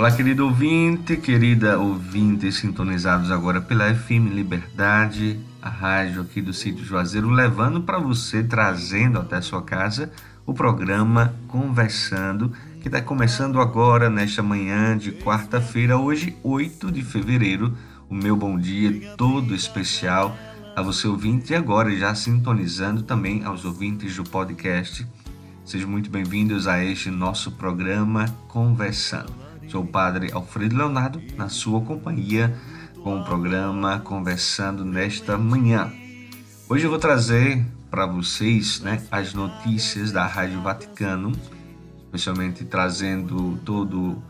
Olá, querido ouvinte, querida ouvinte, sintonizados agora pela FM Liberdade, a rádio aqui do sítio Juazeiro, levando para você, trazendo até a sua casa, o programa Conversando, que está começando agora, nesta manhã de quarta-feira, hoje, 8 de fevereiro. O meu bom dia todo especial a você, ouvinte, e agora já sintonizando também aos ouvintes do podcast. Sejam muito bem-vindos a este nosso programa Conversando. Sou o Padre Alfredo Leonardo, na sua companhia, com o programa Conversando nesta manhã. Hoje eu vou trazer para vocês né, as notícias da Rádio Vaticano, especialmente trazendo todo,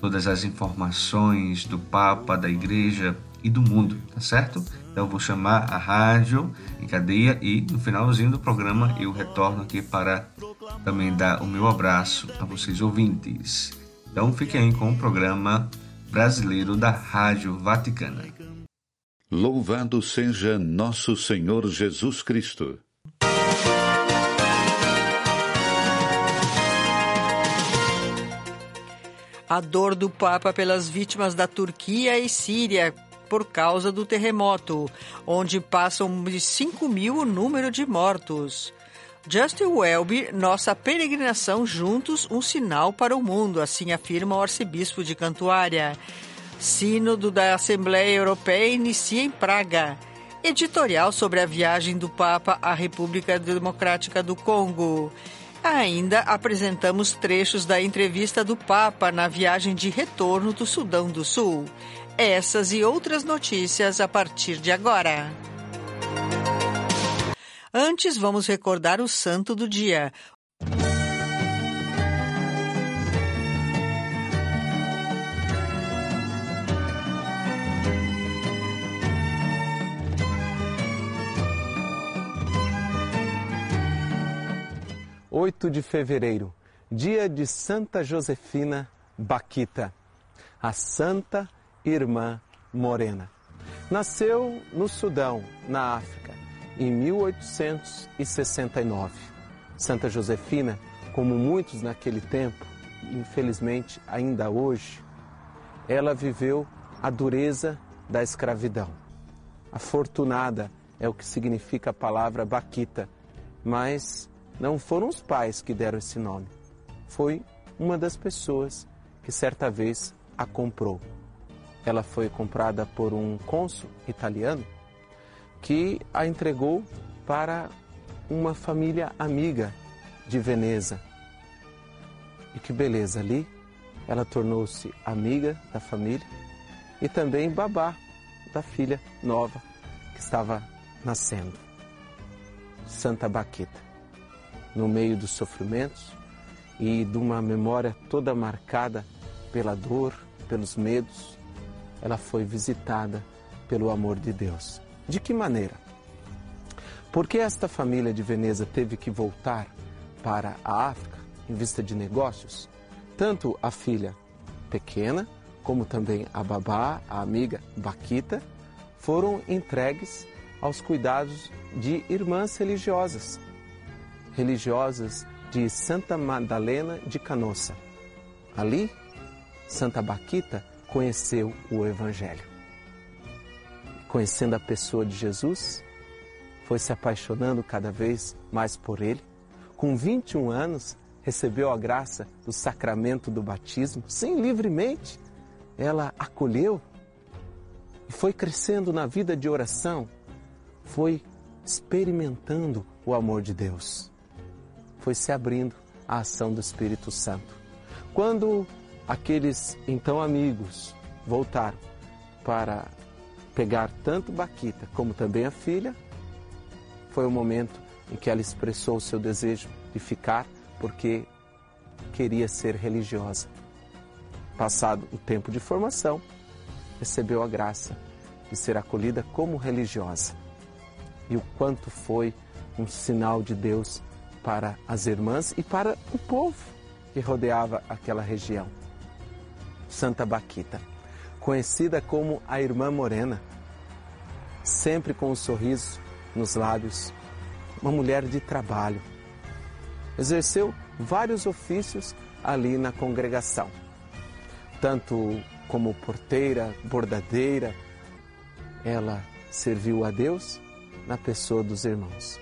todas as informações do Papa, da Igreja e do mundo, tá certo? Então eu vou chamar a rádio em cadeia e no finalzinho do programa eu retorno aqui para também dar o meu abraço a vocês ouvintes. Então fiquem aí com o programa brasileiro da Rádio Vaticana. Louvado seja nosso Senhor Jesus Cristo. A dor do Papa pelas vítimas da Turquia e Síria por causa do terremoto, onde passam de 5 mil o número de mortos. Justin Welby, nossa peregrinação juntos, um sinal para o mundo, assim afirma o arcebispo de Cantuária. Sínodo da Assembleia Europeia inicia em Praga. Editorial sobre a viagem do Papa à República Democrática do Congo. Ainda apresentamos trechos da entrevista do Papa na viagem de retorno do Sudão do Sul. Essas e outras notícias a partir de agora. Antes, vamos recordar o santo do dia. Oito de fevereiro, dia de Santa Josefina Baquita, a Santa Irmã Morena. Nasceu no Sudão, na África em 1869. Santa Josefina, como muitos naquele tempo, infelizmente ainda hoje, ela viveu a dureza da escravidão. Afortunada é o que significa a palavra Baquita, mas não foram os pais que deram esse nome. Foi uma das pessoas que certa vez a comprou. Ela foi comprada por um cônsul italiano que a entregou para uma família amiga de Veneza. E que beleza ali, ela tornou-se amiga da família e também babá da filha nova que estava nascendo. Santa Baquita, no meio dos sofrimentos e de uma memória toda marcada pela dor, pelos medos, ela foi visitada pelo amor de Deus. De que maneira? Porque esta família de Veneza teve que voltar para a África em vista de negócios? Tanto a filha pequena, como também a babá, a amiga Baquita, foram entregues aos cuidados de irmãs religiosas, religiosas de Santa Madalena de Canossa. Ali, Santa Baquita conheceu o Evangelho conhecendo a pessoa de Jesus, foi se apaixonando cada vez mais por ele. Com 21 anos, recebeu a graça do sacramento do batismo, sim, livremente, ela acolheu e foi crescendo na vida de oração, foi experimentando o amor de Deus, foi se abrindo à ação do Espírito Santo. Quando aqueles então amigos voltaram para pegar tanto Baquita como também a filha, foi o momento em que ela expressou o seu desejo de ficar porque queria ser religiosa. Passado o tempo de formação, recebeu a graça de ser acolhida como religiosa. E o quanto foi um sinal de Deus para as irmãs e para o povo que rodeava aquela região. Santa Baquita, conhecida como a Irmã Morena, sempre com um sorriso nos lábios, uma mulher de trabalho. Exerceu vários ofícios ali na congregação, tanto como porteira, bordadeira, ela serviu a Deus na pessoa dos irmãos.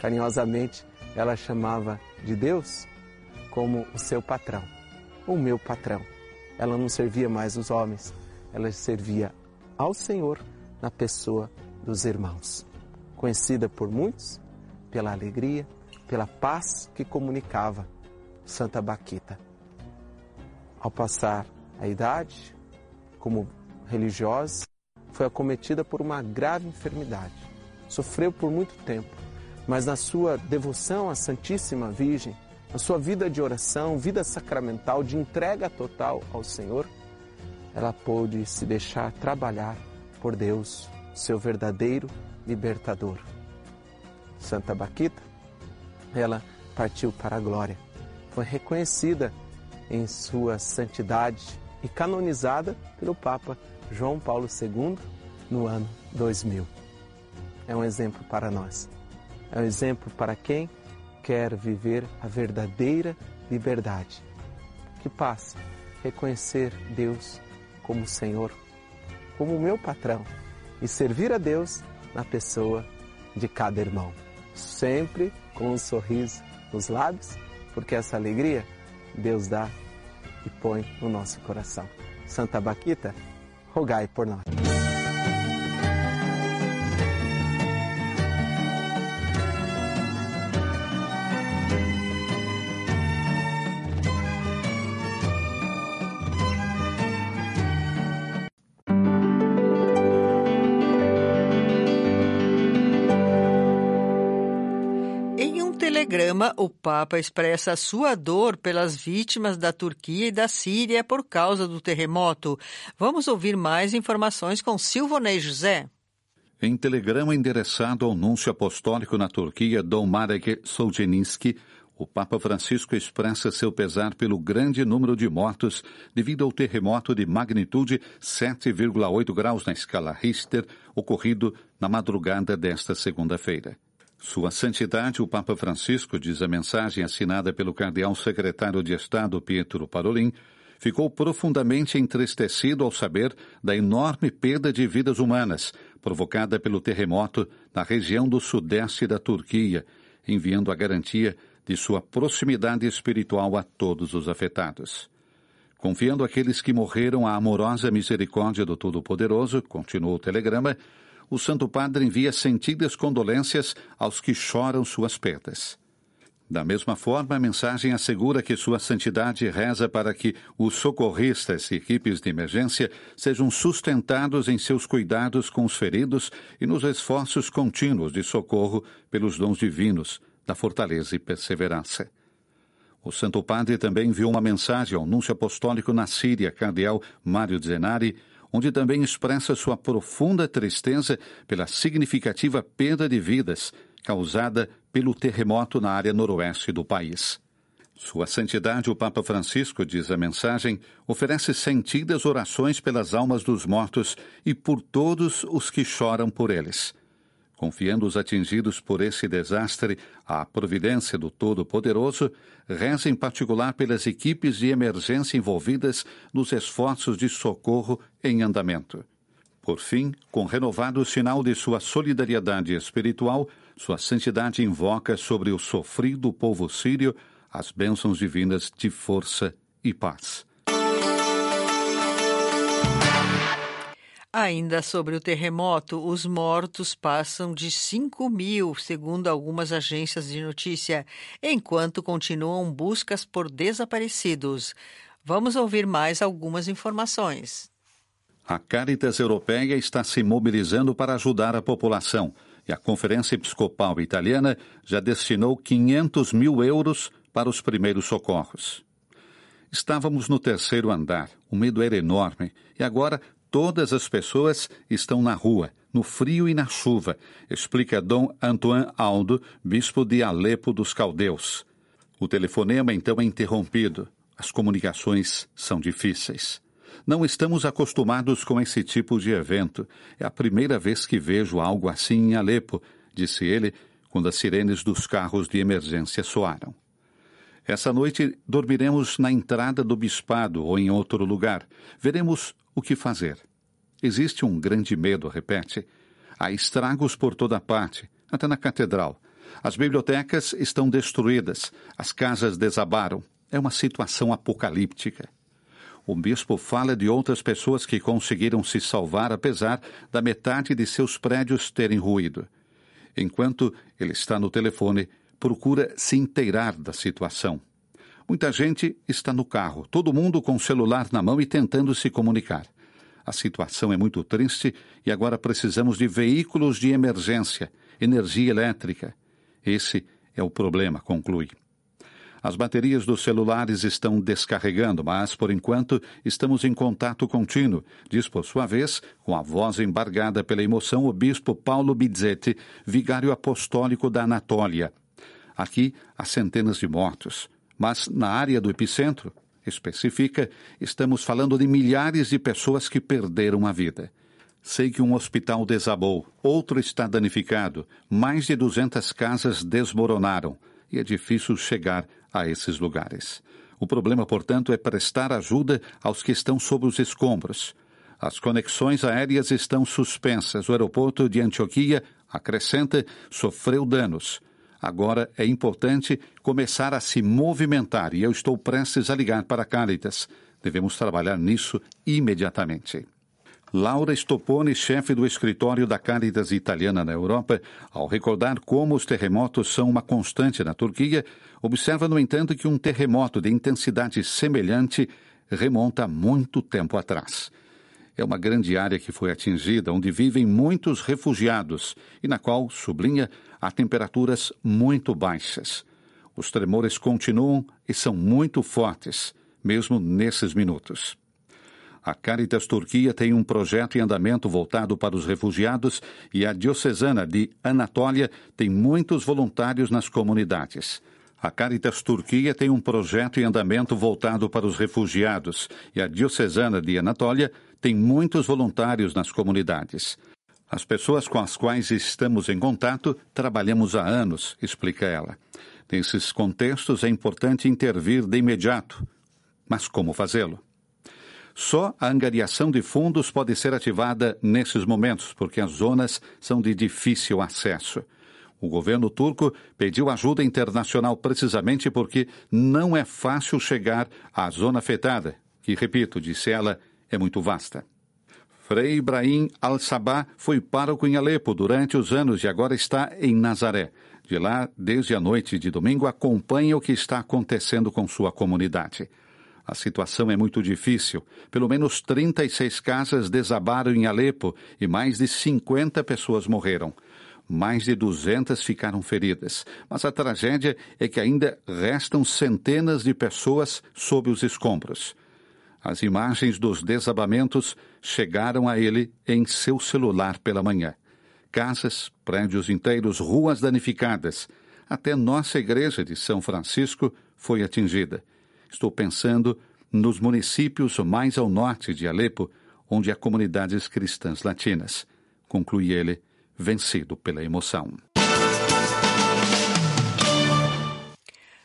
Carinhosamente, ela chamava de Deus como o seu patrão, o meu patrão. Ela não servia mais os homens, ela servia ao Senhor na pessoa dos irmãos. Conhecida por muitos pela alegria, pela paz que comunicava Santa Baquita. Ao passar a idade, como religiosa, foi acometida por uma grave enfermidade. Sofreu por muito tempo, mas na sua devoção à Santíssima Virgem, na sua vida de oração, vida sacramental, de entrega total ao Senhor, ela pôde se deixar trabalhar por Deus, seu verdadeiro libertador. Santa Baquita, ela partiu para a glória. Foi reconhecida em sua santidade e canonizada pelo Papa João Paulo II no ano 2000. É um exemplo para nós. É um exemplo para quem quer viver a verdadeira liberdade. Que passa reconhecer Deus como Senhor, como meu patrão e servir a Deus na pessoa de cada irmão. Sempre com um sorriso nos lábios, porque essa alegria Deus dá e põe no nosso coração. Santa Baquita, rogai por nós. Telegrama, o Papa expressa sua dor pelas vítimas da Turquia e da Síria por causa do terremoto. Vamos ouvir mais informações com Silvonei José. Em telegrama endereçado ao núncio apostólico na Turquia, Dom Marek Solzhenitsky, o Papa Francisco expressa seu pesar pelo grande número de mortos devido ao terremoto de magnitude 7,8 graus na escala Richter ocorrido na madrugada desta segunda-feira. Sua Santidade, o Papa Francisco, diz a mensagem assinada pelo cardeal secretário de Estado Pietro Parolin, ficou profundamente entristecido ao saber da enorme perda de vidas humanas provocada pelo terremoto na região do sudeste da Turquia, enviando a garantia de sua proximidade espiritual a todos os afetados. Confiando aqueles que morreram à amorosa misericórdia do Todo-Poderoso, continuou o telegrama, o Santo Padre envia sentidas condolências aos que choram suas perdas. Da mesma forma, a mensagem assegura que Sua Santidade reza para que os socorristas e equipes de emergência sejam sustentados em seus cuidados com os feridos e nos esforços contínuos de socorro pelos dons divinos da fortaleza e perseverança. O Santo Padre também enviou uma mensagem ao Núncio Apostólico na Síria, Cardeal Mário Zenari, onde também expressa sua profunda tristeza pela significativa perda de vidas causada pelo terremoto na área noroeste do país. Sua Santidade, o Papa Francisco, diz a mensagem, oferece sentidas orações pelas almas dos mortos e por todos os que choram por eles confiando os atingidos por esse desastre à providência do Todo-Poderoso, reza em particular pelas equipes de emergência envolvidas nos esforços de socorro em andamento. Por fim, com renovado sinal de sua solidariedade espiritual, sua santidade invoca sobre o sofrido povo sírio as bênçãos divinas de força e paz. Ainda sobre o terremoto, os mortos passam de 5 mil, segundo algumas agências de notícia, enquanto continuam buscas por desaparecidos. Vamos ouvir mais algumas informações. A Caritas Europeia está se mobilizando para ajudar a população e a Conferência Episcopal Italiana já destinou 500 mil euros para os primeiros socorros. Estávamos no terceiro andar, o medo era enorme e agora Todas as pessoas estão na rua, no frio e na chuva, explica Dom Antoine Aldo, bispo de Alepo dos Caldeus. O telefonema então é interrompido. As comunicações são difíceis. Não estamos acostumados com esse tipo de evento. É a primeira vez que vejo algo assim em Alepo, disse ele, quando as sirenes dos carros de emergência soaram. Essa noite dormiremos na entrada do bispado ou em outro lugar. Veremos o que fazer? Existe um grande medo, repete. Há estragos por toda parte, até na catedral. As bibliotecas estão destruídas, as casas desabaram. É uma situação apocalíptica. O bispo fala de outras pessoas que conseguiram se salvar apesar da metade de seus prédios terem ruído. Enquanto ele está no telefone, procura se inteirar da situação. Muita gente está no carro, todo mundo com o celular na mão e tentando se comunicar. A situação é muito triste e agora precisamos de veículos de emergência, energia elétrica. Esse é o problema, conclui. As baterias dos celulares estão descarregando, mas, por enquanto, estamos em contato contínuo, diz por sua vez, com a voz embargada pela emoção, o bispo Paulo Bizzetti, vigário apostólico da Anatólia. Aqui há centenas de mortos mas na área do epicentro, especifica, estamos falando de milhares de pessoas que perderam a vida. Sei que um hospital desabou, outro está danificado, mais de 200 casas desmoronaram e é difícil chegar a esses lugares. O problema, portanto, é prestar ajuda aos que estão sob os escombros. As conexões aéreas estão suspensas. O aeroporto de Antioquia, acrescenta, sofreu danos. Agora é importante começar a se movimentar e eu estou prestes a ligar para a Caritas. Devemos trabalhar nisso imediatamente. Laura Stopone, chefe do escritório da Caritas Italiana na Europa, ao recordar como os terremotos são uma constante na Turquia, observa, no entanto, que um terremoto de intensidade semelhante remonta muito tempo atrás. É uma grande área que foi atingida, onde vivem muitos refugiados e na qual, sublinha, há temperaturas muito baixas. Os tremores continuam e são muito fortes, mesmo nesses minutos. A Caritas Turquia tem um projeto em andamento voltado para os refugiados e a Diocesana de Anatólia tem muitos voluntários nas comunidades. A Caritas Turquia tem um projeto em andamento voltado para os refugiados e a Diocesana de Anatólia tem muitos voluntários nas comunidades. As pessoas com as quais estamos em contato trabalhamos há anos, explica ela. Nesses contextos é importante intervir de imediato. Mas como fazê-lo? Só a angariação de fundos pode ser ativada nesses momentos, porque as zonas são de difícil acesso. O governo turco pediu ajuda internacional precisamente porque não é fácil chegar à zona afetada, que, repito, disse ela, é muito vasta. Frei Ibrahim al-Sabah foi pároco em Alepo durante os anos e agora está em Nazaré. De lá, desde a noite de domingo, acompanha o que está acontecendo com sua comunidade. A situação é muito difícil. Pelo menos 36 casas desabaram em Alepo e mais de 50 pessoas morreram. Mais de 200 ficaram feridas. Mas a tragédia é que ainda restam centenas de pessoas sob os escombros. As imagens dos desabamentos chegaram a ele em seu celular pela manhã. Casas, prédios inteiros, ruas danificadas. Até nossa igreja de São Francisco foi atingida. Estou pensando nos municípios mais ao norte de Alepo, onde há comunidades cristãs latinas. Conclui ele, vencido pela emoção.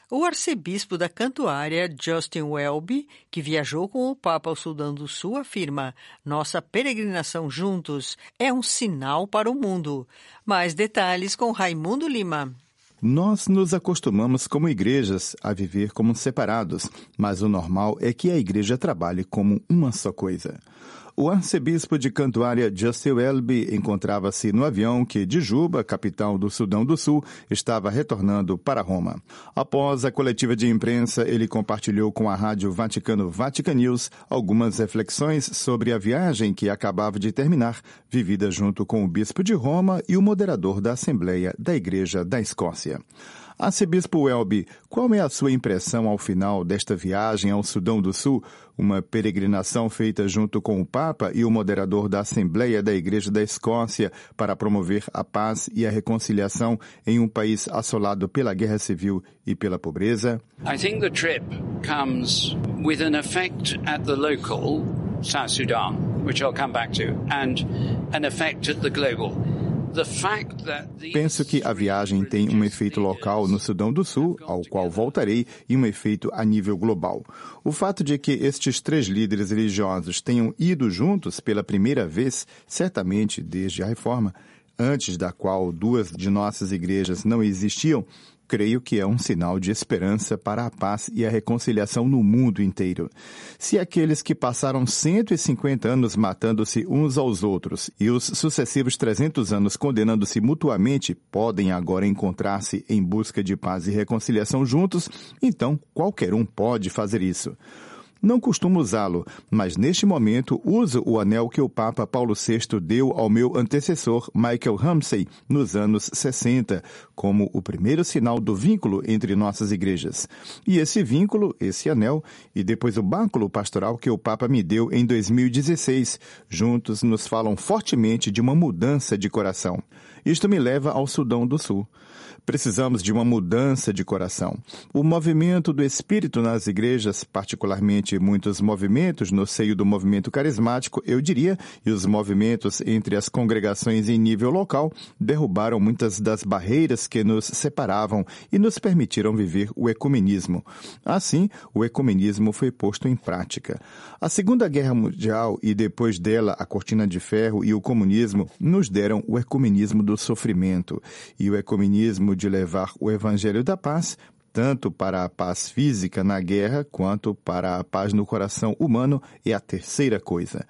O arcebispo da Cantuária, Justin Welby, que viajou com o Papa ao Sudão do Sul, afirma: Nossa peregrinação juntos é um sinal para o mundo. Mais detalhes com Raimundo Lima. Nós nos acostumamos como igrejas a viver como separados, mas o normal é que a igreja trabalhe como uma só coisa. O arcebispo de Cantuária, Justin Welby, encontrava-se no avião que, de Juba, capital do Sudão do Sul, estava retornando para Roma. Após a coletiva de imprensa, ele compartilhou com a rádio Vaticano Vatican News algumas reflexões sobre a viagem que acabava de terminar, vivida junto com o bispo de Roma e o moderador da Assembleia da Igreja da Escócia. Arcebispo Welby, qual é a sua impressão ao final desta viagem ao Sudão do Sul, uma peregrinação feita junto com o Papa e o moderador da Assembleia da Igreja da Escócia para promover a paz e a reconciliação em um país assolado pela guerra civil e pela pobreza? I think the trip comes with an effect at the local South Sudan, which I'll come back to, and an effect at the global. Penso que a viagem tem um efeito local no Sudão do Sul, ao qual voltarei, e um efeito a nível global. O fato de que estes três líderes religiosos tenham ido juntos pela primeira vez, certamente desde a reforma, antes da qual duas de nossas igrejas não existiam, creio que é um sinal de esperança para a paz e a reconciliação no mundo inteiro. Se aqueles que passaram 150 anos matando-se uns aos outros e os sucessivos 300 anos condenando-se mutuamente podem agora encontrar-se em busca de paz e reconciliação juntos, então qualquer um pode fazer isso. Não costumo usá-lo, mas neste momento uso o anel que o Papa Paulo VI deu ao meu antecessor, Michael Ramsey, nos anos 60, como o primeiro sinal do vínculo entre nossas igrejas. E esse vínculo, esse anel, e depois o báculo pastoral que o Papa me deu em 2016, juntos nos falam fortemente de uma mudança de coração. Isto me leva ao Sudão do Sul. Precisamos de uma mudança de coração. O movimento do Espírito nas igrejas, particularmente muitos movimentos no seio do movimento carismático, eu diria, e os movimentos entre as congregações em nível local, derrubaram muitas das barreiras que nos separavam e nos permitiram viver o ecumenismo. Assim, o ecumenismo foi posto em prática. A Segunda Guerra Mundial e depois dela a Cortina de Ferro e o comunismo nos deram o ecumenismo do sofrimento e o ecumenismo de levar o Evangelho da Paz tanto para a paz física na guerra quanto para a paz no coração humano é a terceira coisa.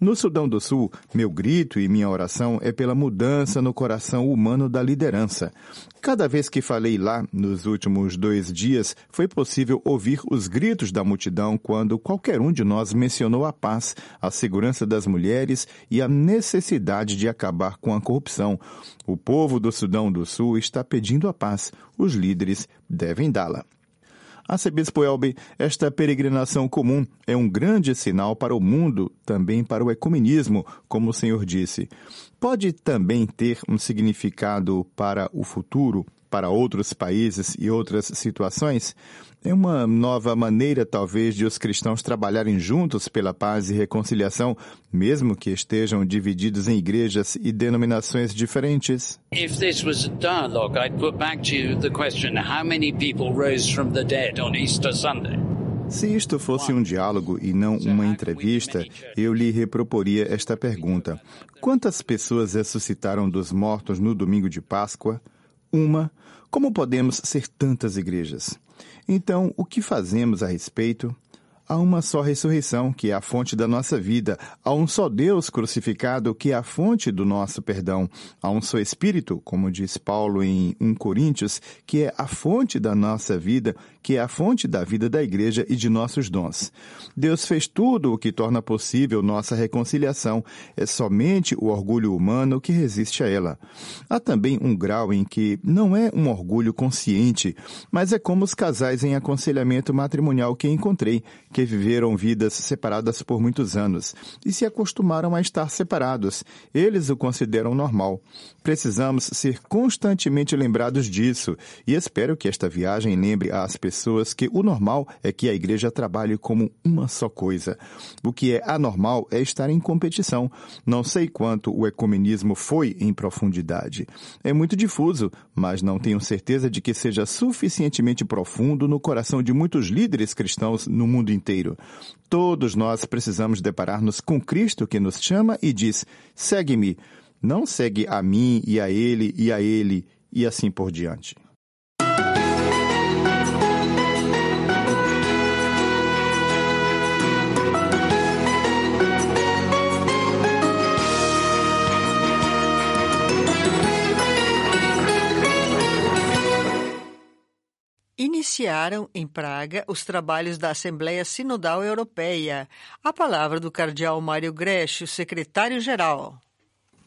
No Sudão do Sul, meu grito e minha oração é pela mudança no coração humano da liderança. Cada vez que falei lá, nos últimos dois dias, foi possível ouvir os gritos da multidão quando qualquer um de nós mencionou a paz, a segurança das mulheres e a necessidade de acabar com a corrupção. O povo do Sudão do Sul está pedindo a paz. Os líderes devem dá-la. Arcebispo Elbe, esta peregrinação comum é um grande sinal para o mundo, também para o ecumenismo, como o Senhor disse. Pode também ter um significado para o futuro, para outros países e outras situações? É uma nova maneira, talvez, de os cristãos trabalharem juntos pela paz e reconciliação, mesmo que estejam divididos em igrejas e denominações diferentes. If this was a dialogue, I'd put back to you the question: how many people rose from the dead on Easter Sunday? Se isto fosse um diálogo e não uma entrevista, eu lhe reproporia esta pergunta: Quantas pessoas ressuscitaram dos mortos no domingo de Páscoa? Uma. Como podemos ser tantas igrejas? Então, o que fazemos a respeito? Há uma só ressurreição, que é a fonte da nossa vida. Há um só Deus crucificado, que é a fonte do nosso perdão. Há um só Espírito, como diz Paulo em 1 Coríntios, que é a fonte da nossa vida, que é a fonte da vida da igreja e de nossos dons. Deus fez tudo o que torna possível nossa reconciliação. É somente o orgulho humano que resiste a ela. Há também um grau em que não é um orgulho consciente, mas é como os casais em aconselhamento matrimonial que encontrei, que viveram vidas separadas por muitos anos e se acostumaram a estar separados. Eles o consideram normal. Precisamos ser constantemente lembrados disso e espero que esta viagem lembre às pessoas que o normal é que a igreja trabalhe como uma só coisa. O que é anormal é estar em competição. Não sei quanto o ecumenismo foi em profundidade. É muito difuso, mas não tenho certeza de que seja suficientemente profundo no coração de muitos líderes cristãos no mundo inteiro. Todos nós precisamos deparar-nos com Cristo que nos chama e diz: segue-me não segue a mim e a ele e a ele e assim por diante. iniciaram em Praga os trabalhos da Assembleia Sinodal Europeia, a palavra do cardeal Mário Grécio, secretário-geral.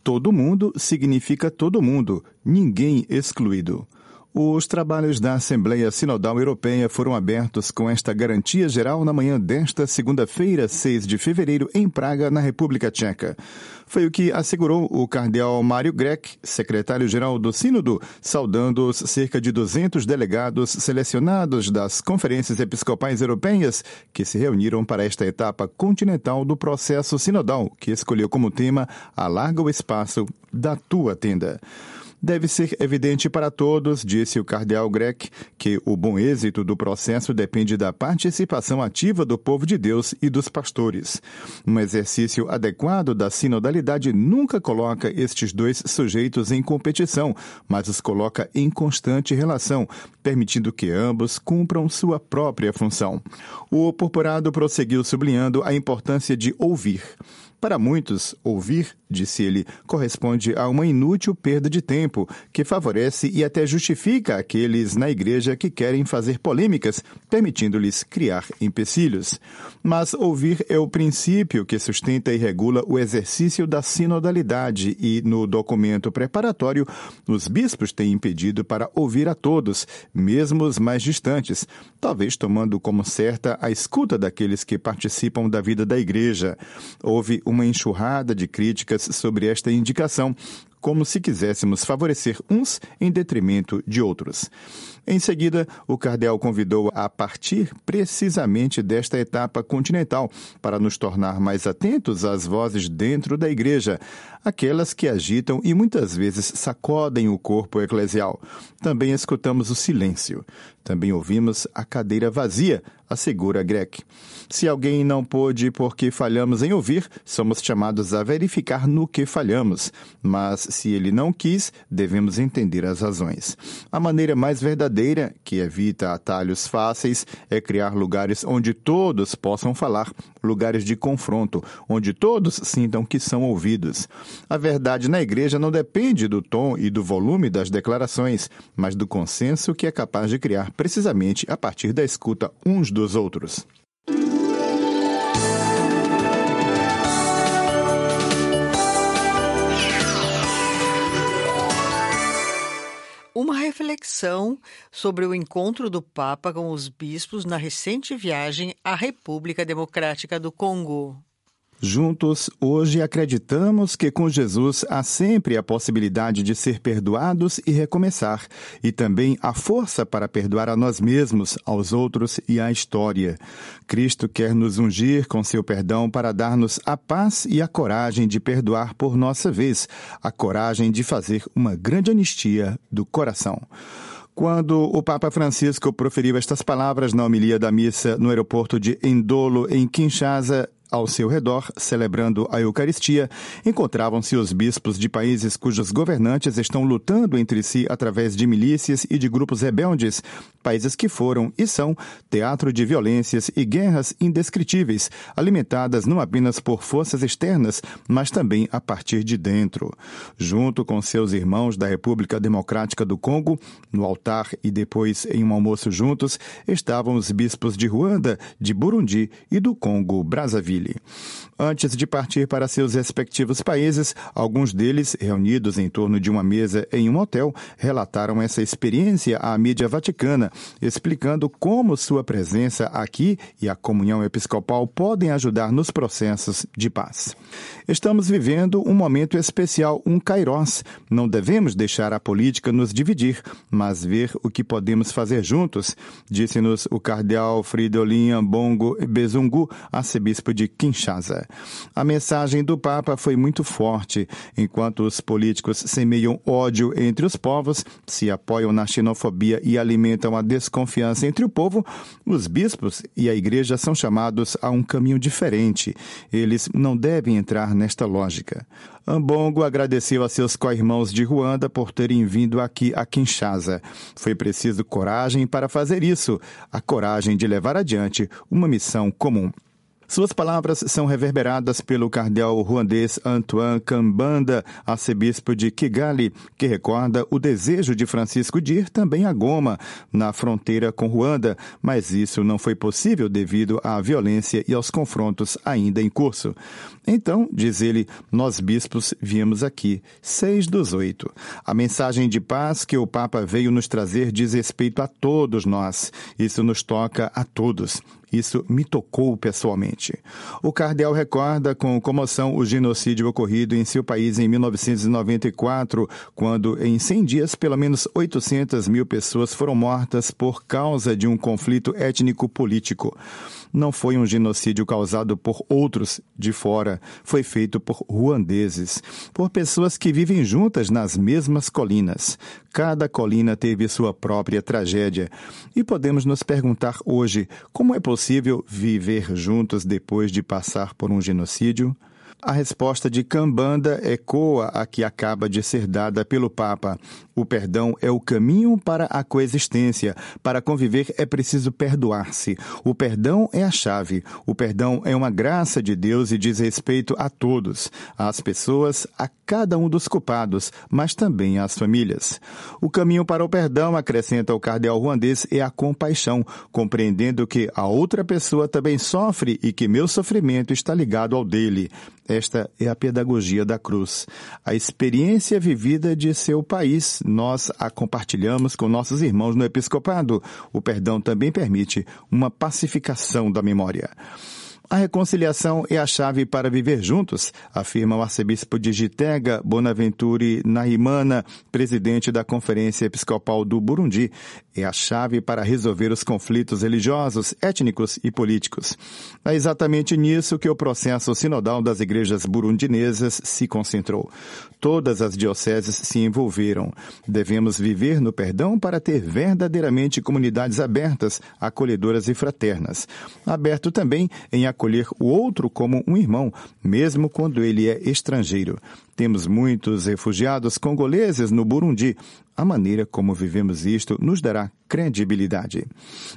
Todo mundo significa todo mundo, ninguém excluído. Os trabalhos da Assembleia Sinodal Europeia foram abertos com esta garantia geral na manhã desta segunda-feira, 6 de fevereiro, em Praga, na República Tcheca. Foi o que assegurou o cardeal Mário Grech, secretário-geral do Sínodo, saudando os cerca de 200 delegados selecionados das conferências episcopais europeias que se reuniram para esta etapa continental do processo sinodal, que escolheu como tema Alarga o espaço da tua tenda. Deve ser evidente para todos, disse o cardeal Grec, que o bom êxito do processo depende da participação ativa do povo de Deus e dos pastores. Um exercício adequado da sinodalidade nunca coloca estes dois sujeitos em competição, mas os coloca em constante relação, permitindo que ambos cumpram sua própria função. O purpurado prosseguiu sublinhando a importância de ouvir. Para muitos, ouvir, disse ele, corresponde a uma inútil perda de tempo, que favorece e até justifica aqueles na igreja que querem fazer polêmicas, permitindo-lhes criar empecilhos. Mas ouvir é o princípio que sustenta e regula o exercício da sinodalidade e, no documento preparatório, os bispos têm impedido para ouvir a todos, mesmo os mais distantes, talvez tomando como certa a escuta daqueles que participam da vida da igreja. Houve uma enxurrada de críticas sobre esta indicação, como se quiséssemos favorecer uns em detrimento de outros. Em seguida, o cardeal convidou a partir precisamente desta etapa continental para nos tornar mais atentos às vozes dentro da igreja, aquelas que agitam e muitas vezes sacodem o corpo eclesial. Também escutamos o silêncio. Também ouvimos a cadeira vazia, assegura Grec. Se alguém não pôde porque falhamos em ouvir, somos chamados a verificar no que falhamos. Mas se ele não quis, devemos entender as razões. A maneira mais verdadeira, que evita atalhos fáceis, é criar lugares onde todos possam falar, lugares de confronto, onde todos sintam que são ouvidos. A verdade na igreja não depende do tom e do volume das declarações, mas do consenso que é capaz de criar precisamente a partir da escuta uns dos outros. Reflexão sobre o encontro do Papa com os bispos na recente viagem à República Democrática do Congo. Juntos, hoje acreditamos que com Jesus há sempre a possibilidade de ser perdoados e recomeçar, e também a força para perdoar a nós mesmos, aos outros e à história. Cristo quer nos ungir com seu perdão para dar-nos a paz e a coragem de perdoar por nossa vez, a coragem de fazer uma grande anistia do coração. Quando o Papa Francisco proferiu estas palavras na homilia da missa no aeroporto de Endolo, em Kinshasa, ao seu redor, celebrando a Eucaristia, encontravam-se os bispos de países cujos governantes estão lutando entre si através de milícias e de grupos rebeldes, países que foram e são teatro de violências e guerras indescritíveis, alimentadas não apenas por forças externas, mas também a partir de dentro. Junto com seus irmãos da República Democrática do Congo, no altar e depois em um almoço juntos, estavam os bispos de Ruanda, de Burundi e do Congo Brazzaville. Antes de partir para seus respectivos países, alguns deles, reunidos em torno de uma mesa em um hotel, relataram essa experiência à mídia vaticana, explicando como sua presença aqui e a comunhão episcopal podem ajudar nos processos de paz. Estamos vivendo um momento especial, um kairós. Não devemos deixar a política nos dividir, mas ver o que podemos fazer juntos, disse-nos o cardeal Fridolin Bongo Bezungu, arcebispo de Kinshasa. A mensagem do Papa foi muito forte. Enquanto os políticos semeiam ódio entre os povos, se apoiam na xenofobia e alimentam a desconfiança entre o povo, os bispos e a igreja são chamados a um caminho diferente. Eles não devem entrar nesta lógica. Ambongo agradeceu a seus co-irmãos de Ruanda por terem vindo aqui a Kinshasa. Foi preciso coragem para fazer isso, a coragem de levar adiante uma missão comum. Suas palavras são reverberadas pelo cardeal ruandês Antoine Kambanda, arcebispo de Kigali, que recorda o desejo de Francisco de ir também a Goma, na fronteira com Ruanda, mas isso não foi possível devido à violência e aos confrontos ainda em curso. Então, diz ele, nós bispos viemos aqui, seis dos oito. A mensagem de paz que o Papa veio nos trazer diz respeito a todos nós. Isso nos toca a todos. Isso me tocou pessoalmente. O cardeal recorda com comoção o genocídio ocorrido em seu país em 1994, quando em 100 dias pelo menos 800 mil pessoas foram mortas por causa de um conflito étnico-político não foi um genocídio causado por outros de fora, foi feito por ruandeses, por pessoas que vivem juntas nas mesmas colinas. Cada colina teve sua própria tragédia. E podemos nos perguntar hoje como é possível viver juntos depois de passar por um genocídio? A resposta de Cambanda ecoa a que acaba de ser dada pelo Papa. O perdão é o caminho para a coexistência. Para conviver é preciso perdoar-se. O perdão é a chave. O perdão é uma graça de Deus e diz respeito a todos, às pessoas, a cada um dos culpados, mas também às famílias. O caminho para o perdão, acrescenta o cardeal ruandês, é a compaixão, compreendendo que a outra pessoa também sofre e que meu sofrimento está ligado ao dele. Esta é a pedagogia da cruz. A experiência vivida de seu país, nós a compartilhamos com nossos irmãos no episcopado. O perdão também permite uma pacificação da memória. A reconciliação é a chave para viver juntos, afirma o arcebispo de Gitega, Bonaventure Nahimana, presidente da Conferência Episcopal do Burundi. É a chave para resolver os conflitos religiosos, étnicos e políticos. É exatamente nisso que o processo sinodal das igrejas burundinesas se concentrou. Todas as dioceses se envolveram. Devemos viver no perdão para ter verdadeiramente comunidades abertas, acolhedoras e fraternas. Aberto também em acolher o outro como um irmão, mesmo quando ele é estrangeiro. Temos muitos refugiados congoleses no Burundi. A maneira como vivemos isto nos dará credibilidade.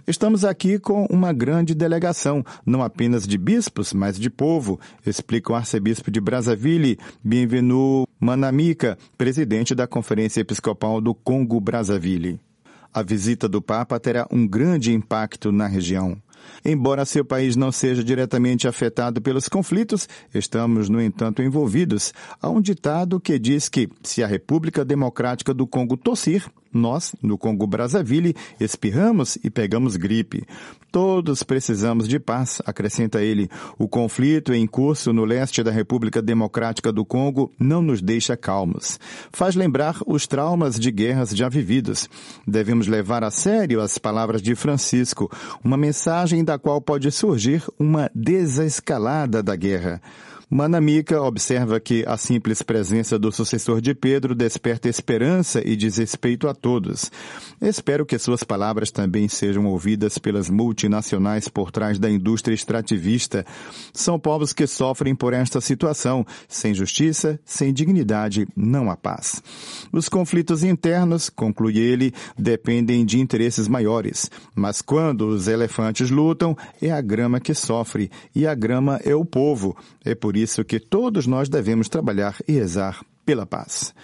Estamos aqui com uma grande delegação, não apenas de bispos, mas de povo, explica o arcebispo de Brazzaville, Bienvenu Manamika, presidente da Conferência Episcopal do Congo-Brazzaville. A visita do Papa terá um grande impacto na região. Embora seu país não seja diretamente afetado pelos conflitos, estamos, no entanto, envolvidos. Há um ditado que diz que, se a República Democrática do Congo tossir, nós, no Congo Brazzaville, espirramos e pegamos gripe. Todos precisamos de paz, acrescenta ele. O conflito em curso no leste da República Democrática do Congo não nos deixa calmos. Faz lembrar os traumas de guerras já vividos. Devemos levar a sério as palavras de Francisco, uma mensagem da qual pode surgir uma desescalada da guerra. Manamika observa que a simples presença do sucessor de Pedro desperta esperança e diz respeito a todos. Espero que suas palavras também sejam ouvidas pelas multinacionais por trás da indústria extrativista. São povos que sofrem por esta situação. Sem justiça, sem dignidade, não há paz. Os conflitos internos, conclui ele, dependem de interesses maiores. Mas quando os elefantes lutam, é a grama que sofre, e a grama é o povo. É por isso que todos nós devemos trabalhar e rezar pela paz.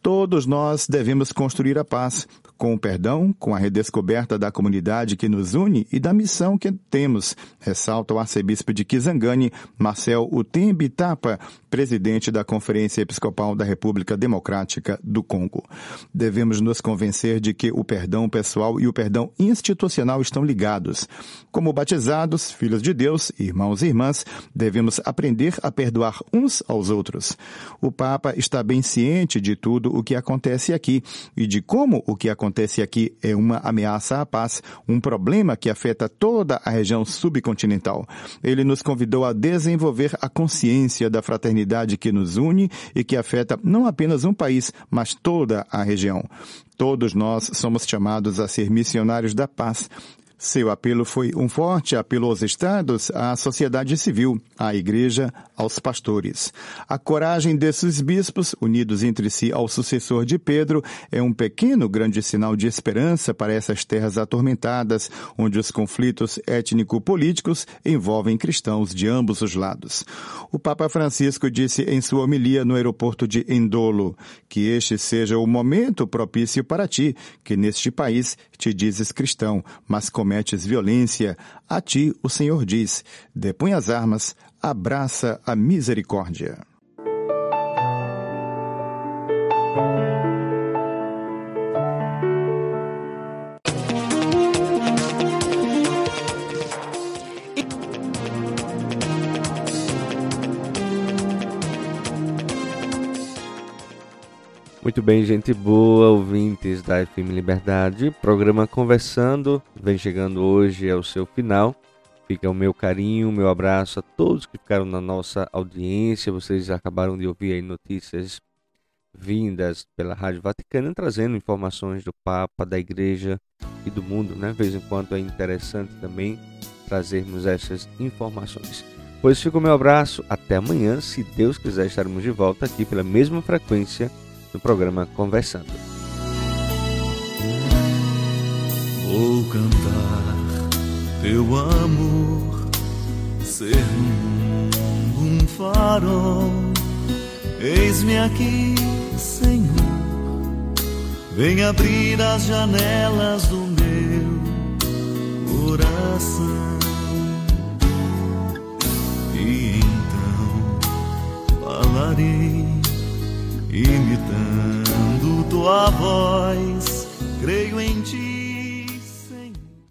Todos nós devemos construir a paz, com o perdão, com a redescoberta da comunidade que nos une e da missão que temos, ressalta o arcebispo de Kisangani, Marcel Utembi Tapa, presidente da Conferência Episcopal da República Democrática do Congo. Devemos nos convencer de que o perdão pessoal e o perdão institucional estão ligados. Como batizados, filhos de Deus, irmãos e irmãs, devemos aprender a perdoar uns aos outros. O Papa está bem ciente de tudo o que acontece aqui e de como o que acontece aqui é uma ameaça à paz, um problema que afeta toda a região subcontinental. Ele nos convidou a desenvolver a consciência da fraternidade que nos une e que afeta não apenas um país, mas toda a região. Todos nós somos chamados a ser missionários da paz, Seu apelo foi um forte apelo aos estados, à sociedade civil, à igreja, aos pastores. A coragem desses bispos, unidos entre si ao sucessor de Pedro, é um pequeno grande sinal de esperança para essas terras atormentadas, onde os conflitos étnico-políticos envolvem cristãos de ambos os lados. O Papa Francisco disse em sua homilia no aeroporto de Endolo que este seja o momento propício para ti, que neste país te dizes cristão, mas com cometes violência, a ti o Senhor diz: depõe as armas, abraça a misericórdia. Muito bem, gente boa, ouvintes da FM Liberdade. Programa Conversando vem chegando hoje ao seu final. Fica o meu carinho, o meu abraço a todos que ficaram na nossa audiência. Vocês acabaram de ouvir aí notícias vindas pela Rádio Vaticana, trazendo informações do Papa, da Igreja e do mundo, né? De vez em quando é interessante também trazermos essas informações. Pois fica o meu abraço, até amanhã, se Deus quiser estaremos de volta aqui pela mesma frequência no programa Conversando. Vou cantar teu amor, ser um farol. Eis-me aqui, Senhor, vem abrir as janelas do meu coração. E então falarei imitando tua voz, creio em ti.